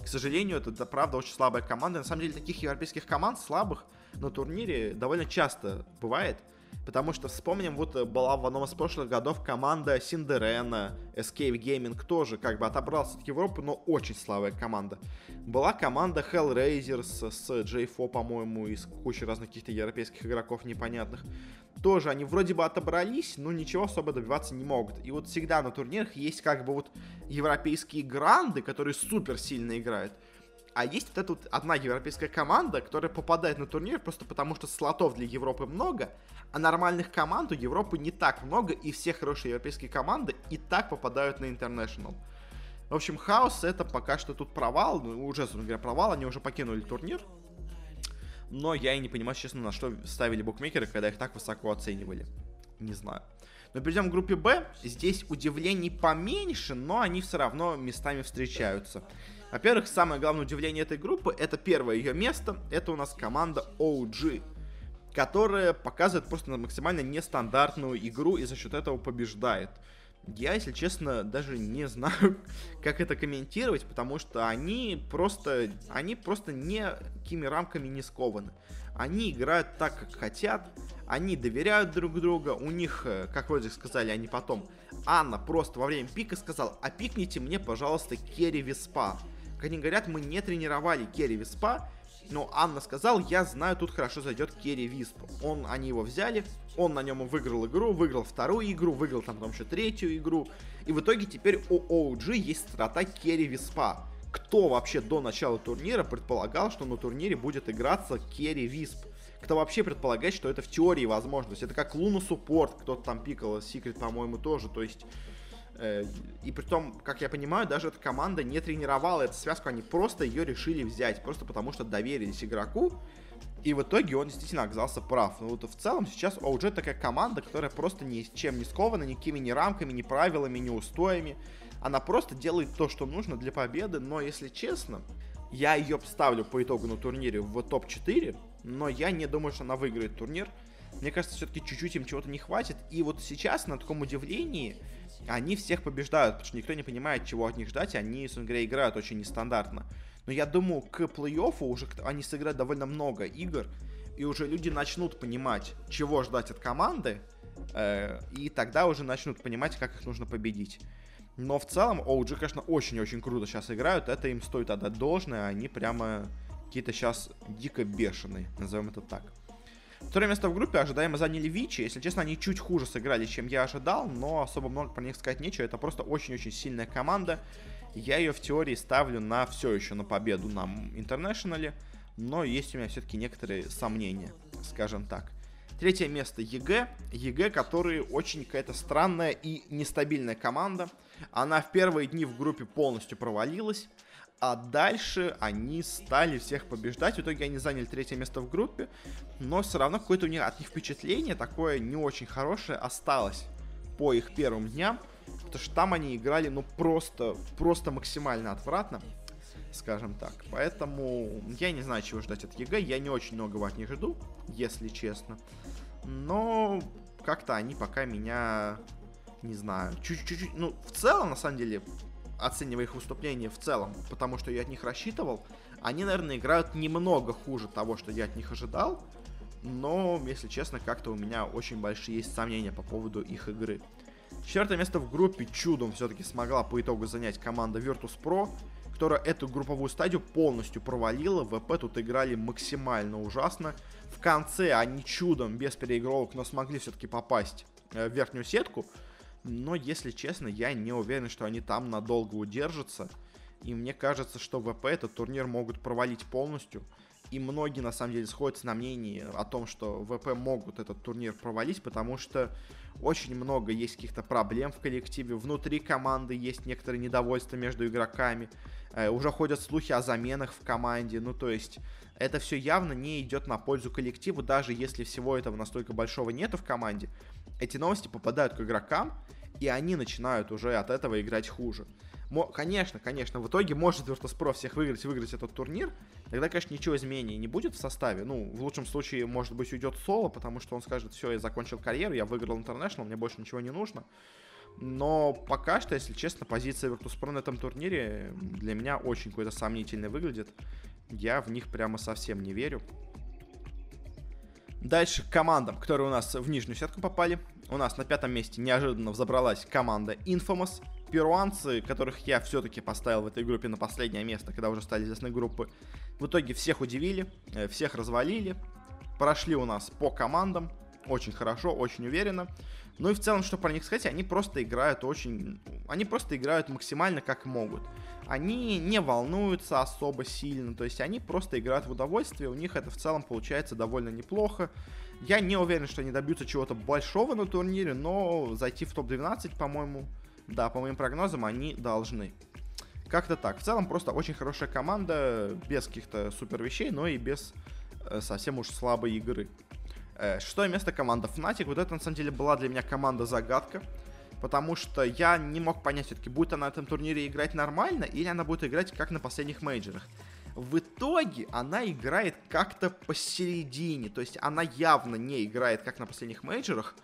к сожалению, это, это правда очень слабая команда. На самом деле, таких европейских команд слабых на турнире довольно часто бывает. Потому что вспомним, вот э, была в одном из прошлых годов команда Синдерена, Escape Gaming тоже как бы отобрался от Европы, но очень слабая команда. Была команда Hellraisers с J4, по-моему, из кучи разных каких-то европейских игроков непонятных. Тоже они вроде бы отобрались, но ничего особо добиваться не могут. И вот всегда на турнирах есть как бы вот европейские гранды, которые супер сильно играют. А есть вот эта вот одна европейская команда, которая попадает на турнир просто потому, что слотов для Европы много, а нормальных команд у Европы не так много, и все хорошие европейские команды и так попадают на International. В общем, Хаос это пока что тут провал, ну, уже, собственно говоря, провал, они уже покинули турнир. Но я и не понимаю, честно, на что ставили букмекеры, когда их так высоко оценивали. Не знаю. Но перейдем к группе Б. Здесь удивлений поменьше, но они все равно местами встречаются. Во-первых, самое главное удивление этой группы, это первое ее место, это у нас команда OG, которая показывает просто максимально нестандартную игру и за счет этого побеждает. Я, если честно, даже не знаю, как это комментировать, потому что они просто, они просто никакими рамками не скованы. Они играют так, как хотят, они доверяют друг друга, у них, э, как вроде сказали они потом, Анна просто во время пика сказала, а пикните мне, пожалуйста, Керри Виспа. Они говорят, мы не тренировали Керри Виспа, но Анна сказал, я знаю, тут хорошо зайдет Керри Висп. Он, они его взяли, он на нем выиграл игру, выиграл вторую игру, выиграл там потом еще третью игру. И в итоге теперь у OG есть страта Керри Виспа. Кто вообще до начала турнира предполагал, что на турнире будет играться Керри Висп? кто вообще предполагает, что это в теории возможно. То есть это как Луна Суппорт, кто-то там пикал, Секрет, по-моему, тоже. То есть и при том, как я понимаю, даже эта команда не тренировала эту связку, они просто ее решили взять, просто потому что доверились игроку, и в итоге он действительно оказался прав. Но вот в целом сейчас OG такая команда, которая просто ни с чем не скована, никакими ни рамками, ни правилами, ни устоями. Она просто делает то, что нужно для победы, но если честно, я ее ставлю по итогу на турнире в топ-4, но я не думаю, что она выиграет турнир. Мне кажется, все-таки чуть-чуть им чего-то не хватит. И вот сейчас, на таком удивлении, они всех побеждают, потому что никто не понимает, чего от них ждать, и они, говоря, играют очень нестандартно. Но я думаю, к плей-оффу уже они сыграют довольно много игр, и уже люди начнут понимать, чего ждать от команды, э, и тогда уже начнут понимать, как их нужно победить. Но в целом OG, конечно, очень-очень круто сейчас играют, это им стоит отдать должное, они прямо какие-то сейчас дико бешеные, назовем это так. Второе место в группе ожидаемо заняли Вичи. Если честно, они чуть хуже сыграли, чем я ожидал, но особо много про них сказать нечего. Это просто очень-очень сильная команда. Я ее в теории ставлю на все еще на победу на интернешнале, но есть у меня все-таки некоторые сомнения, скажем так. Третье место EG. EG, который очень какая-то странная и нестабильная команда. Она в первые дни в группе полностью провалилась. А дальше они стали всех побеждать. В итоге они заняли третье место в группе. Но все равно какое-то у них от них впечатление такое не очень хорошее осталось по их первым дням. Потому что там они играли, ну, просто, просто максимально отвратно, скажем так. Поэтому я не знаю, чего ждать от EG. Я не очень многого от них жду, если честно. Но как-то они пока меня, не знаю, чуть-чуть, ну, в целом, на самом деле, оценивая их выступление в целом, потому что я от них рассчитывал, они, наверное, играют немного хуже того, что я от них ожидал. Но, если честно, как-то у меня очень большие есть сомнения по поводу их игры. Четвертое место в группе чудом все-таки смогла по итогу занять команда Virtus.pro, которая эту групповую стадию полностью провалила. ВП тут играли максимально ужасно. В конце они чудом, без переигровок, но смогли все-таки попасть э, в верхнюю сетку. Но, если честно, я не уверен, что они там надолго удержатся. И мне кажется, что ВП этот турнир могут провалить полностью. И многие, на самом деле, сходятся на мнении о том, что ВП могут этот турнир провалить, потому что очень много есть каких-то проблем в коллективе. Внутри команды есть некоторые недовольства между игроками. Э, уже ходят слухи о заменах в команде. Ну, то есть, это все явно не идет на пользу коллективу, даже если всего этого настолько большого нету в команде. Эти новости попадают к игрокам, и они начинают уже от этого играть хуже. Мо, конечно, конечно, в итоге может Virtus.pro всех выиграть, выиграть этот турнир, тогда, конечно, ничего изменений не будет в составе. Ну, в лучшем случае, может быть, уйдет соло, потому что он скажет, все, я закончил карьеру, я выиграл International, мне больше ничего не нужно. Но пока что, если честно, позиция Virtus.pro на этом турнире для меня очень какой-то сомнительной выглядит. Я в них прямо совсем не верю. Дальше к командам, которые у нас в нижнюю сетку попали. У нас на пятом месте неожиданно взобралась команда Infamous перуанцы, которых я все-таки поставил в этой группе на последнее место, когда уже стали известны группы, в итоге всех удивили, э, всех развалили, прошли у нас по командам, очень хорошо, очень уверенно. Ну и в целом, что про них сказать, они просто играют очень... Они просто играют максимально как могут. Они не волнуются особо сильно, то есть они просто играют в удовольствие, у них это в целом получается довольно неплохо. Я не уверен, что они добьются чего-то большого на турнире, но зайти в топ-12, по-моему, да, по моим прогнозам, они должны. Как-то так. В целом, просто очень хорошая команда, без каких-то супер вещей, но и без э, совсем уж слабой игры. Э, шестое место команда Fnatic. Вот это, на самом деле, была для меня команда-загадка. Потому что я не мог понять, все-таки будет она на этом турнире играть нормально, или она будет играть как на последних мейджерах. В итоге она играет как-то посередине. То есть она явно не играет как на последних мейджерах,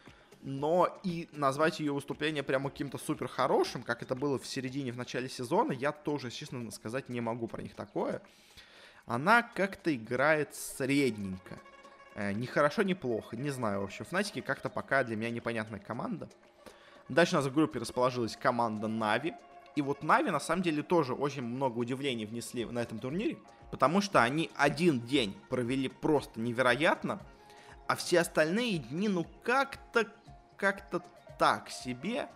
но и назвать ее выступление прямо каким-то супер хорошим, как это было в середине, в начале сезона, я тоже, честно сказать, не могу про них такое. Она как-то играет средненько. Э, ни хорошо, ни плохо, не знаю. В общем, Фнатики как-то пока для меня непонятная команда. Дальше у нас в группе расположилась команда Нави. И вот Нави на самом деле тоже очень много удивлений внесли на этом турнире, потому что они один день провели просто невероятно, а все остальные дни, ну как-то как-то так себе.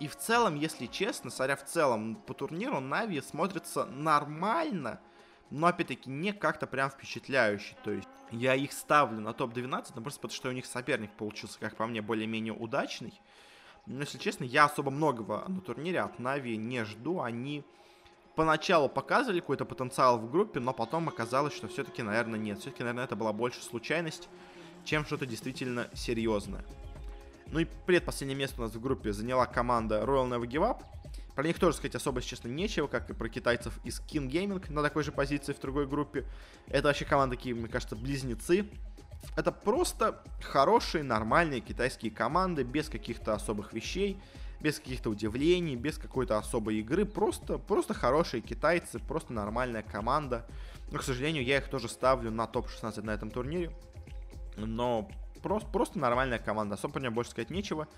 И в целом, если честно, смотря в целом по турниру, Нави смотрится нормально, но опять-таки не как-то прям впечатляющий. То есть я их ставлю на топ-12, но просто потому что у них соперник получился, как по мне, более-менее удачный. Но, если честно, я особо многого на турнире от Нави не жду. Они поначалу показывали какой-то потенциал в группе, но потом оказалось, что все-таки, наверное, нет. Все-таки, наверное, это была больше случайность, чем что-то действительно серьезное. Ну и предпоследнее место у нас в группе заняла команда Royal Never Give Up. Про них тоже сказать особо, честно, нечего, как и про китайцев из King Gaming на такой же позиции в другой группе. Это вообще команды такие, мне кажется, близнецы. Это просто хорошие, нормальные китайские команды, без каких-то особых вещей, без каких-то удивлений, без какой-то особой игры. Просто, просто хорошие китайцы, просто нормальная команда. Но, к сожалению, я их тоже ставлю на топ-16 на этом турнире. Но просто, просто нормальная команда. Особо нее больше сказать нечего.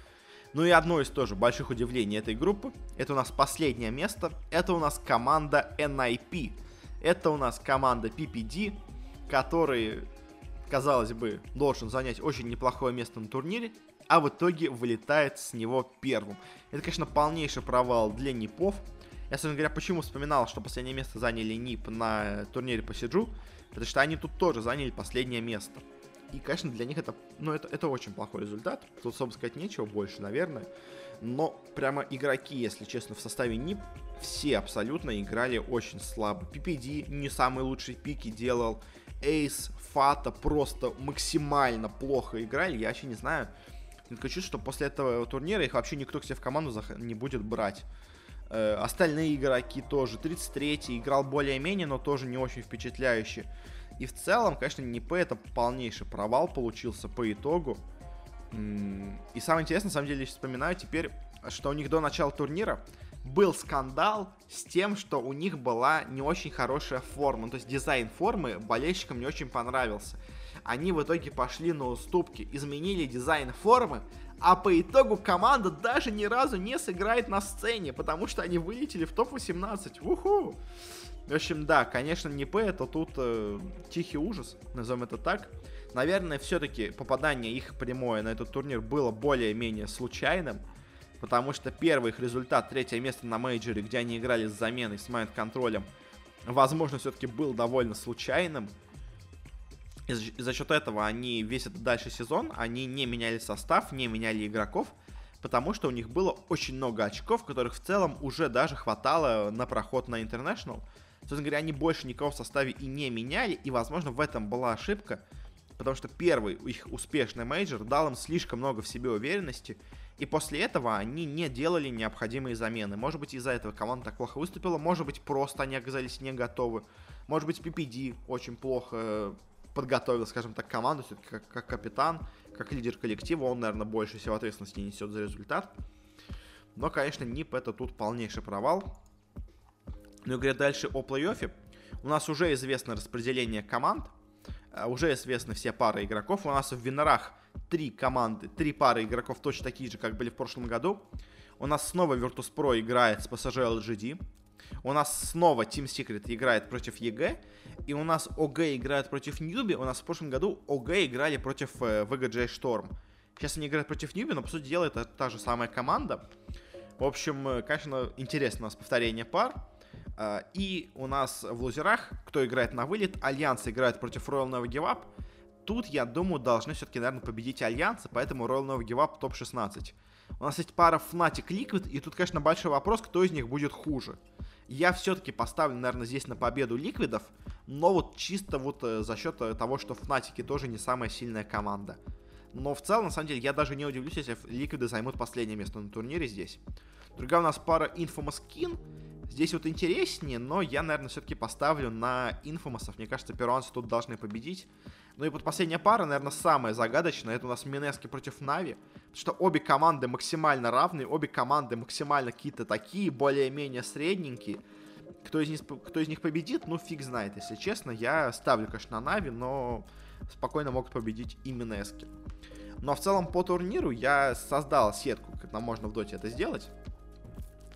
Ну и одно из тоже больших удивлений этой группы, это у нас последнее место, это у нас команда NIP. Это у нас команда PPD, который, казалось бы, должен занять очень неплохое место на турнире, а в итоге вылетает с него первым. Это, конечно, полнейший провал для НИПов. Я, собственно говоря, почему вспоминал, что последнее место заняли НИП на турнире по Сиджу, потому что они тут тоже заняли последнее место. И, конечно, для них это, ну, это, это очень плохой результат. Тут, собственно сказать, нечего больше, наверное. Но прямо игроки, если честно, в составе НИП все абсолютно играли очень слабо. PPD не самые лучшие пики делал. Эйс, Фата просто максимально плохо играли. Я вообще не знаю. Я хочу, что после этого турнира их вообще никто к себе в команду не будет брать. Э, остальные игроки тоже. 33-й играл более-менее, но тоже не очень впечатляющий. И в целом, конечно, НИП это полнейший провал получился по итогу. И самое интересное, на самом деле, я вспоминаю теперь, что у них до начала турнира был скандал с тем, что у них была не очень хорошая форма. То есть дизайн формы болельщикам не очень понравился. Они в итоге пошли на уступки, изменили дизайн формы, а по итогу команда даже ни разу не сыграет на сцене, потому что они вылетели в топ-18. Уху! В общем, да, конечно, NIP, это тут э, тихий ужас, назовем это так. Наверное, все-таки попадание их прямое на этот турнир было более-менее случайным, потому что первый их результат, третье место на мейджоре, где они играли с заменой, с майнд-контролем, возможно, все-таки был довольно случайным. И за, счет этого они весь этот дальше сезон, они не меняли состав, не меняли игроков, потому что у них было очень много очков, которых в целом уже даже хватало на проход на International. Собственно говоря, они больше никого в составе и не меняли, и, возможно, в этом была ошибка, потому что первый их успешный мейджор дал им слишком много в себе уверенности, и после этого они не делали необходимые замены. Может быть, из-за этого команда так плохо выступила, может быть, просто они оказались не готовы, может быть, PPD очень плохо подготовил, скажем так, команду, все-таки как, как капитан, как лидер коллектива, он, наверное, больше всего ответственности несет за результат. Но, конечно, NIP это тут полнейший провал. Ну и говоря дальше о плей-оффе, у нас уже известно распределение команд, э, уже известны все пары игроков. У нас в winner ах три команды, три пары игроков точно такие же, как были в прошлом году. У нас снова Virtus.pro играет с PSG LGD. У нас снова Team Secret играет против EG. И у нас OG играет против Newbee. У нас в прошлом году OG играли против э, VGJ Storm. Сейчас они играют против Newbee, но по сути дела это та же самая команда. В общем, э, конечно, интересно у нас повторение пар. А, и у нас в лузерах, кто играет на вылет, Альянс играет против Royal Never Give Up. Тут, я думаю, должны все-таки, наверное, победить Альянсы, поэтому Royal Never Give Up топ-16. У нас есть пара Fnatic Liquid, и тут, конечно, большой вопрос, кто из них будет хуже. Я все-таки поставлю, наверное, здесь на победу Ликвидов, но вот чисто вот э, за счет э, того, что Fnatic тоже не самая сильная команда. Но в целом, на самом деле, я даже не удивлюсь, если Ликвиды займут последнее место на турнире здесь. Другая у нас пара Infamous King. Здесь вот интереснее, но я, наверное, все-таки поставлю на инфомасов. Мне кажется, перуанцы тут должны победить. Ну и вот последняя пара, наверное, самая загадочная. Это у нас Минески против Нави. Потому что обе команды максимально равные, обе команды максимально какие-то такие, более-менее средненькие. Кто из, них, кто из них победит, ну фиг знает, если честно. Я ставлю, конечно, на Нави, но спокойно могут победить и Mineski. Но в целом по турниру я создал сетку, как нам можно в доте это сделать.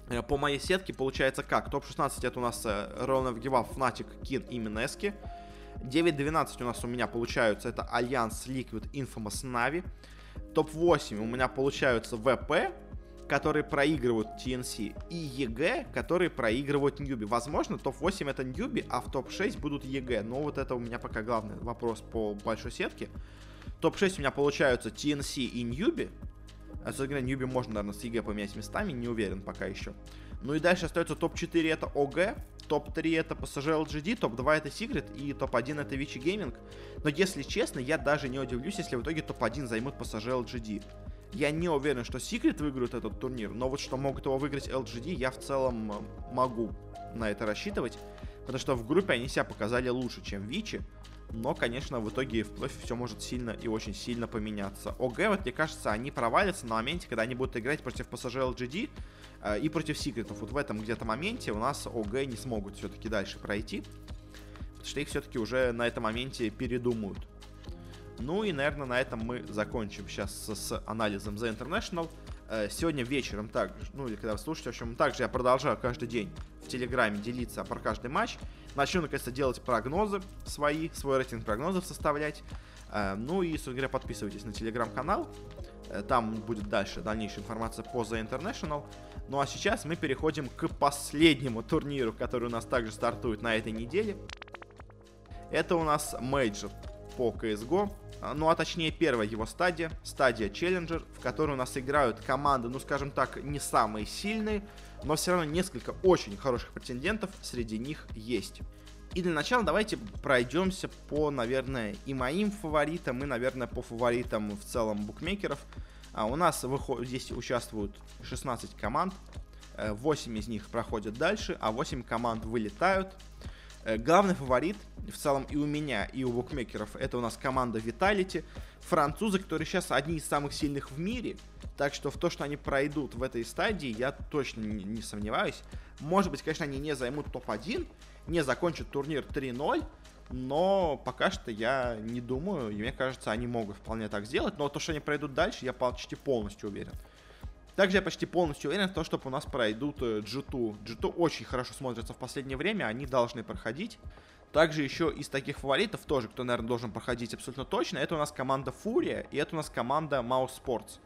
Э, по моей сетке получается как? Топ-16 это у нас Give Up, Fnatic, Kin и Mineski. 9-12 у нас у меня получаются это Alliance, Liquid, Infamous, Na'Vi. Топ-8 у меня получаются VP, которые проигрывают TNC, и EG, которые проигрывают Newbee. Возможно, топ-8 это Newbee, а в топ-6 будут EG. Но вот это у меня пока главный вопрос по большой сетке. Топ-6 у меня получаются TNC и Newbee. А, собственно говоря, Newbee можно, наверное, с EG поменять местами, не уверен пока еще. Ну и дальше остается топ-4 это OG, топ-3 это PSG LGD, топ-2 это Secret и топ-1 это Vici Gaming. Но если честно, я даже не удивлюсь, если в итоге топ-1 займут PSG LGD. Я не уверен, что Secret выиграют этот турнир, но вот что могут его выиграть LGD, я в целом э, могу на это рассчитывать. Потому что в группе они себя показали лучше, чем Vici. Но, конечно, в итоге в плей все может сильно и очень сильно поменяться. ОГ, вот мне кажется, они провалятся на моменте, когда они будут играть против PSG LGD э, и против Секретов. Вот в этом где-то моменте у нас ОГ не смогут все-таки дальше пройти. Потому что их все-таки уже на этом моменте передумают. Ну и, наверное, на этом мы закончим сейчас с, с анализом The International. Э, сегодня вечером также, ну или когда вы слушаете, в общем, также я продолжаю каждый день в Телеграме делиться про каждый матч. Начну, наконец-то, делать прогнозы свои, свой рейтинг прогнозов составлять. Э, ну и, собственно говоря, подписывайтесь на Телеграм-канал. Э, там будет дальше дальнейшая информация по The International. Ну а сейчас мы переходим к последнему турниру, который у нас также стартует на этой неделе. Это у нас мейджор по CSGO. А, ну, а точнее, первая его стадия, стадия Challenger, в которой у нас играют команды, ну, скажем так, не самые сильные, но все равно несколько очень хороших претендентов среди них есть. И для начала давайте пройдемся по, наверное, и моим фаворитам, и, наверное, по фаворитам в целом букмекеров. А у нас выход... здесь участвуют 16 команд, 8 э, из них проходят дальше, а 8 команд вылетают. Э, главный фаворит, в целом и у меня, и у букмекеров, это у нас команда Vitality. Французы, которые сейчас одни из самых сильных в мире. Так что в то, что они пройдут в этой стадии, я точно не, не сомневаюсь. Может быть, конечно, они не займут топ-1, не закончат турнир 3-0, но пока что я не думаю, и мне кажется, они могут вполне так сделать. Но то, что они пройдут дальше, я почти полностью уверен. Также я почти полностью уверен в том, что у нас пройдут G2. G2 очень хорошо смотрится в последнее время, они должны проходить. Также еще из таких фаворитов тоже, кто, наверное, должен проходить абсолютно точно, это у нас команда Фурия и это у нас команда Mouse Sports.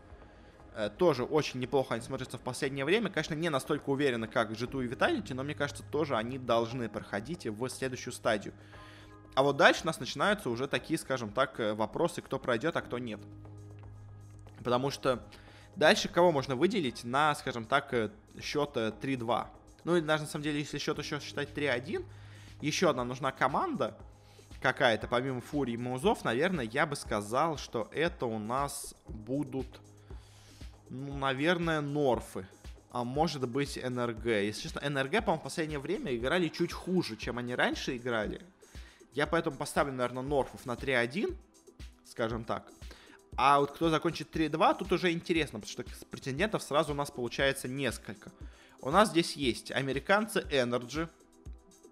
Э, тоже очень неплохо они смотрятся в последнее время. Конечно, не настолько уверенно, как G2 и Vitality, но мне кажется, тоже они должны проходить в следующую стадию. А вот дальше у нас начинаются уже такие, скажем так, э, вопросы, кто пройдет, а кто нет. Потому что Дальше кого можно выделить на, скажем так, э, счет 3-2? Ну, или даже на самом деле, если счет еще считать 3-1, еще одна нужна команда какая-то, помимо Фурии и Маузов, наверное, я бы сказал, что это у нас будут, ну, наверное, Норфы. А может быть НРГ. Если честно, НРГ, по-моему, в последнее время играли чуть хуже, чем они раньше играли. Я поэтому поставлю, наверное, Норфов на 3-1, скажем так. А вот кто закончит 3-2, тут уже интересно, потому что претендентов сразу у нас получается несколько. У нас здесь есть американцы Energy,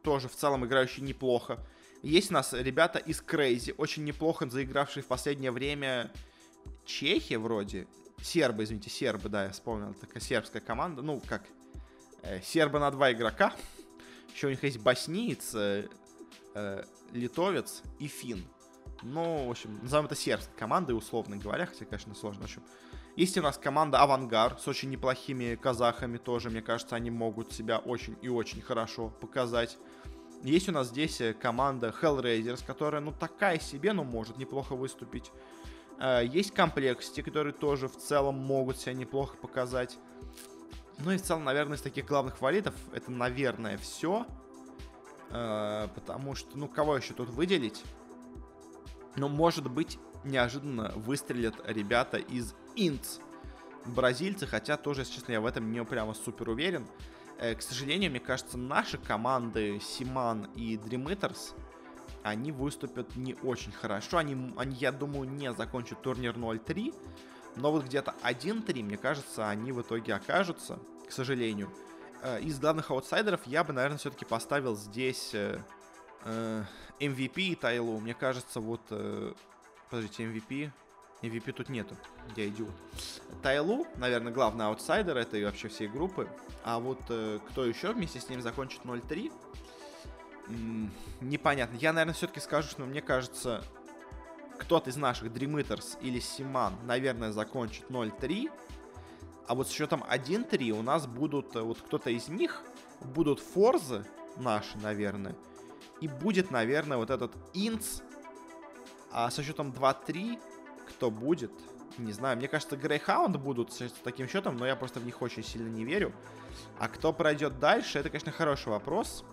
тоже в целом играющие неплохо. Есть у нас ребята из Crazy, очень неплохо заигравшие в последнее время Чехи вроде. Сербы, извините, сербы, да, я вспомнил. Такая сербская команда. Ну, как э, сербы на два игрока. Еще у них есть босниец, э, литовец и фин. Ну, в общем, назовем это сербской командой, условно говоря, хотя, конечно, сложно. В общем, есть у нас команда Авангар с очень неплохими казахами тоже. Мне кажется, они могут себя очень и очень хорошо показать. Есть у нас здесь э, команда Hellraisers, которая, ну, такая себе, но может неплохо выступить. Э, есть Complexity, которые тоже в целом могут себя неплохо показать. Ну и в целом, наверное, из таких главных фаворитов это, наверное, все. Э, потому что, ну, кого еще тут выделить? Но, может быть, неожиданно выстрелят ребята из Инц. Бразильцы, хотя тоже, если честно, я в этом не прямо супер уверен. Э, к сожалению, мне кажется, наши команды Симан и Dream Eaters, они выступят не очень хорошо. Они, они, я думаю, не закончат турнир 0-3. Но вот где-то 1-3, мне кажется, они в итоге окажутся, к сожалению. Э, из главных аутсайдеров я бы, наверное, все-таки поставил здесь э, MVP и Тайлу. Мне кажется, вот... Э, подождите, MVP... MVP тут нету. Я идиот. Тайлу, наверное, главный аутсайдер этой вообще всей группы. А вот э, кто еще вместе с ним закончит 0-3? непонятно. Я, наверное, все-таки скажу, что мне кажется, кто-то из наших Dream или Симан, наверное, закончит 0-3. А вот с счетом 1-3 у нас будут, э, вот кто-то из них, будут форзы наши, наверное, и будет, наверное, вот этот инц, а со счетом 2-3 кто будет, не знаю, мне кажется, Грейхаунд будут с таким счетом, но я просто в них очень сильно не верю. А кто пройдет дальше, это, конечно, хороший вопрос.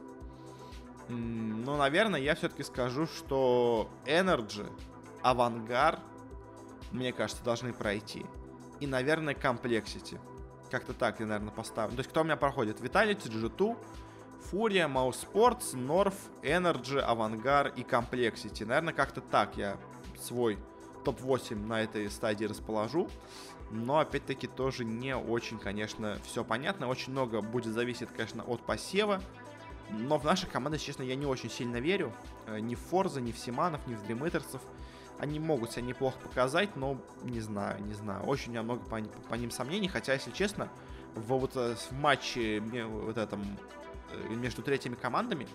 Ну, наверное, я все-таки скажу, что Energy, Авангар, мне кажется, должны пройти. И, наверное, Complexity. Как-то так я, наверное, поставлю. То есть, кто у меня проходит? Vitality, G2, Фурия, Sports, North, Energy, Авангар и Complexity. Наверное, как-то так я свой топ-8 на этой стадии расположу. Но, опять-таки, тоже не очень, конечно, все понятно. Очень много будет зависеть, конечно, от посева. Но в нашей команде, честно, я не очень сильно верю. Э, ни в Форза, ни в Симанов, ни в Дримитерсов. Они могут себя неплохо показать, но не знаю, не знаю. Очень у меня много по, по ним сомнений. Хотя, если честно, в, вот, э, в матче вот этом, между третьими командами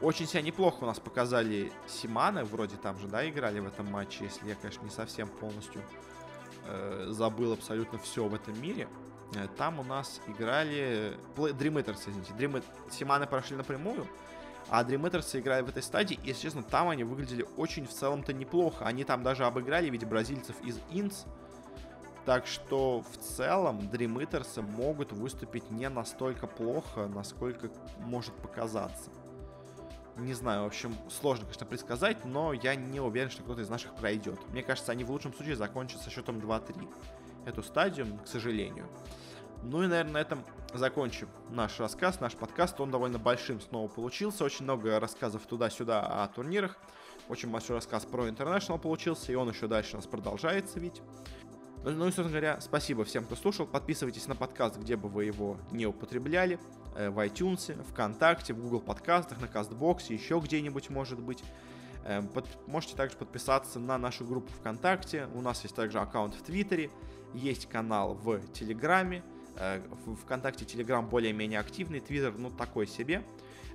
очень себя неплохо у нас показали Симаны, вроде там же, да, играли в этом матче, если я, конечно, не совсем полностью э, забыл абсолютно все в этом мире. Э, там у нас играли Dream Eaters, извините. Dream... Симаны прошли напрямую, а Dream играли в этой стадии, и, если честно, там они выглядели очень в целом-то неплохо. Они там даже обыграли, ведь бразильцев из Инц. Так что в целом Dream Eaters могут выступить не настолько плохо, насколько может показаться. Не знаю, в общем, сложно, конечно, предсказать, но я не уверен, что кто-то из наших пройдет. Мне кажется, они в лучшем случае закончат со счетом 2-3. Эту стадию, к сожалению. Ну и, наверное, на этом закончим наш рассказ, наш подкаст. Он довольно большим снова получился. Очень много рассказов туда-сюда о турнирах. Очень большой рассказ про International получился, и он еще дальше у нас продолжается ведь. Ну, и, собственно говоря, спасибо всем, кто слушал. Подписывайтесь на подкаст, где бы вы его не употребляли. Э, в iTunes, ВКонтакте, в Google подкастах, на Кастбоксе, еще где-нибудь, может быть. Э, под, можете также подписаться на нашу группу ВКонтакте. У нас есть также аккаунт в Твиттере, есть канал в Телеграме. Э, в ВКонтакте Телеграм более-менее активный, Твиттер, ну, такой себе.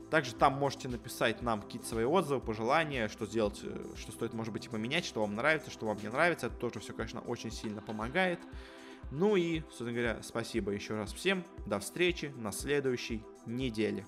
Также там можете написать нам какие-то свои отзывы, пожелания, что сделать, что стоит, может быть, и поменять, что вам нравится, что вам не нравится. Это тоже все, конечно, очень сильно помогает. Ну и, собственно говоря, спасибо еще раз всем. До встречи на следующей неделе.